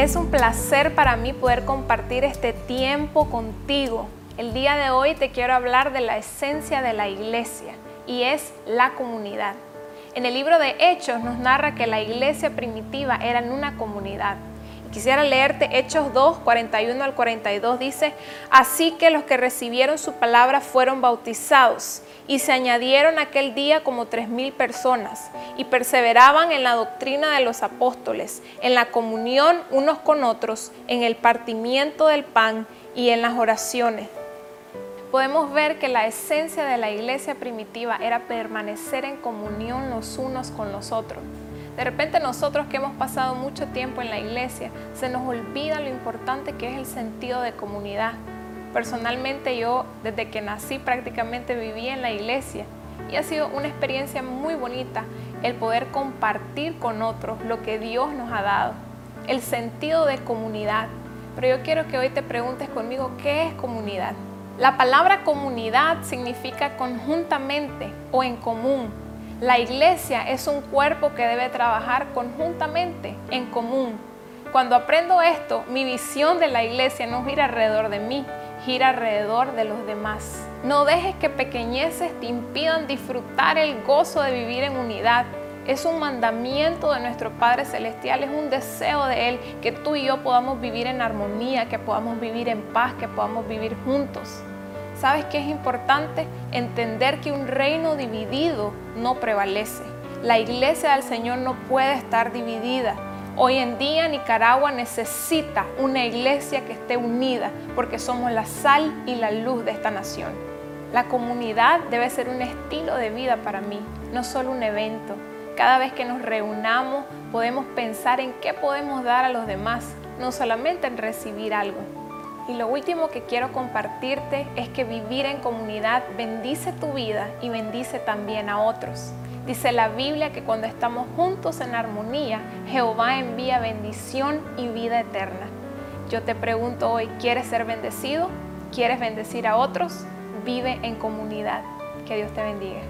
Es un placer para mí poder compartir este tiempo contigo. El día de hoy te quiero hablar de la esencia de la iglesia y es la comunidad. En el libro de Hechos nos narra que la iglesia primitiva era en una comunidad. Quisiera leerte Hechos 2, 41 al 42. Dice, así que los que recibieron su palabra fueron bautizados y se añadieron aquel día como tres mil personas y perseveraban en la doctrina de los apóstoles, en la comunión unos con otros, en el partimiento del pan y en las oraciones podemos ver que la esencia de la iglesia primitiva era permanecer en comunión los unos con los otros. De repente nosotros que hemos pasado mucho tiempo en la iglesia, se nos olvida lo importante que es el sentido de comunidad. Personalmente yo desde que nací prácticamente viví en la iglesia y ha sido una experiencia muy bonita el poder compartir con otros lo que Dios nos ha dado, el sentido de comunidad. Pero yo quiero que hoy te preguntes conmigo, ¿qué es comunidad? La palabra comunidad significa conjuntamente o en común. La iglesia es un cuerpo que debe trabajar conjuntamente, en común. Cuando aprendo esto, mi visión de la iglesia no gira alrededor de mí, gira alrededor de los demás. No dejes que pequeñeces te impidan disfrutar el gozo de vivir en unidad. Es un mandamiento de nuestro Padre Celestial, es un deseo de Él que tú y yo podamos vivir en armonía, que podamos vivir en paz, que podamos vivir juntos. ¿Sabes qué es importante? Entender que un reino dividido no prevalece. La iglesia del Señor no puede estar dividida. Hoy en día Nicaragua necesita una iglesia que esté unida porque somos la sal y la luz de esta nación. La comunidad debe ser un estilo de vida para mí, no solo un evento. Cada vez que nos reunamos podemos pensar en qué podemos dar a los demás, no solamente en recibir algo. Y lo último que quiero compartirte es que vivir en comunidad bendice tu vida y bendice también a otros. Dice la Biblia que cuando estamos juntos en armonía, Jehová envía bendición y vida eterna. Yo te pregunto hoy, ¿quieres ser bendecido? ¿Quieres bendecir a otros? Vive en comunidad. Que Dios te bendiga.